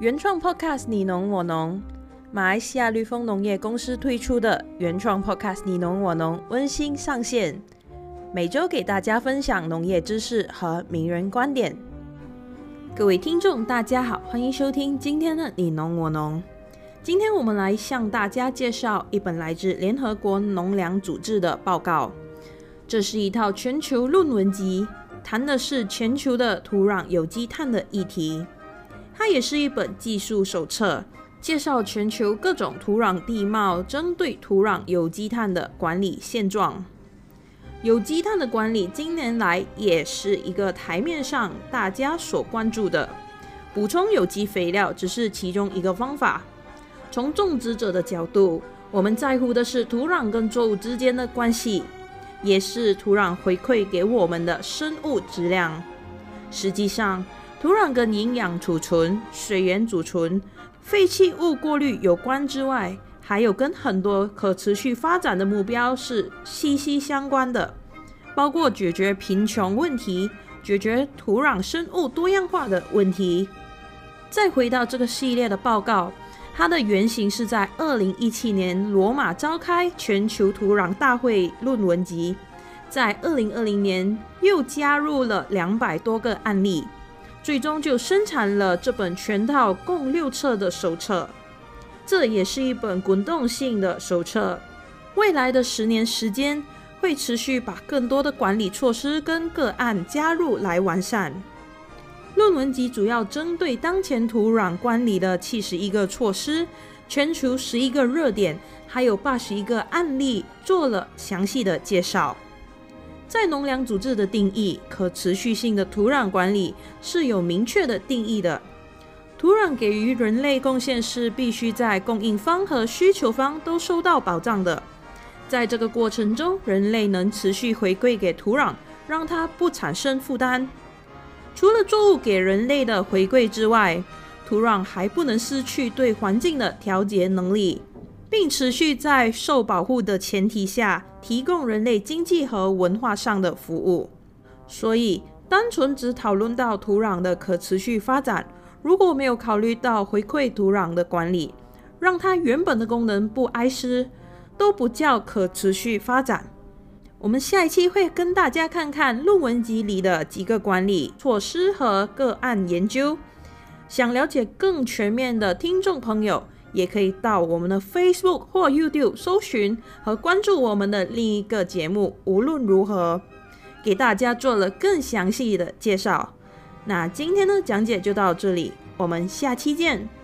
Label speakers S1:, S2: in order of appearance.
S1: 原创 Podcast 你侬我侬，马来西亚绿丰农业公司推出的原创 Podcast 你侬我侬温馨上线，每周给大家分享农业知识和名人观点。各位听众，大家好，欢迎收听今天的你侬我侬。今天我们来向大家介绍一本来自联合国农粮组织的报告，这是一套全球论文集，谈的是全球的土壤有机碳的议题。它也是一本技术手册，介绍全球各种土壤地貌，针对土壤有机碳的管理现状。有机碳的管理近年来也是一个台面上大家所关注的。补充有机肥料只是其中一个方法。从种植者的角度，我们在乎的是土壤跟作物之间的关系，也是土壤回馈给我们的生物质量。实际上，土壤跟营养储存、水源储存、废弃物过滤有关之外，还有跟很多可持续发展的目标是息息相关的，包括解决贫穷问题、解决土壤生物多样化的问题。再回到这个系列的报告，它的原型是在二零一七年罗马召开全球土壤大会论文集，在二零二零年又加入了两百多个案例。最终就生产了这本全套共六册的手册，这也是一本滚动性的手册。未来的十年时间会持续把更多的管理措施跟个案加入来完善。论文集主要针对当前土壤管理的七十一个措施、全球十一个热点，还有八十一个案例做了详细的介绍。在农粮组织的定义，可持续性的土壤管理是有明确的定义的。土壤给予人类贡献是必须在供应方和需求方都受到保障的。在这个过程中，人类能持续回馈给土壤，让它不产生负担。除了作物给人类的回馈之外，土壤还不能失去对环境的调节能力。并持续在受保护的前提下，提供人类经济和文化上的服务。所以，单纯只讨论到土壤的可持续发展，如果没有考虑到回馈土壤的管理，让它原本的功能不哀失，都不叫可持续发展。我们下一期会跟大家看看论文集里的几个管理措施和个案研究。想了解更全面的听众朋友，也可以到我们的 Facebook 或 YouTube 搜寻和关注我们的另一个节目。无论如何，给大家做了更详细的介绍。那今天的讲解就到这里，我们下期见。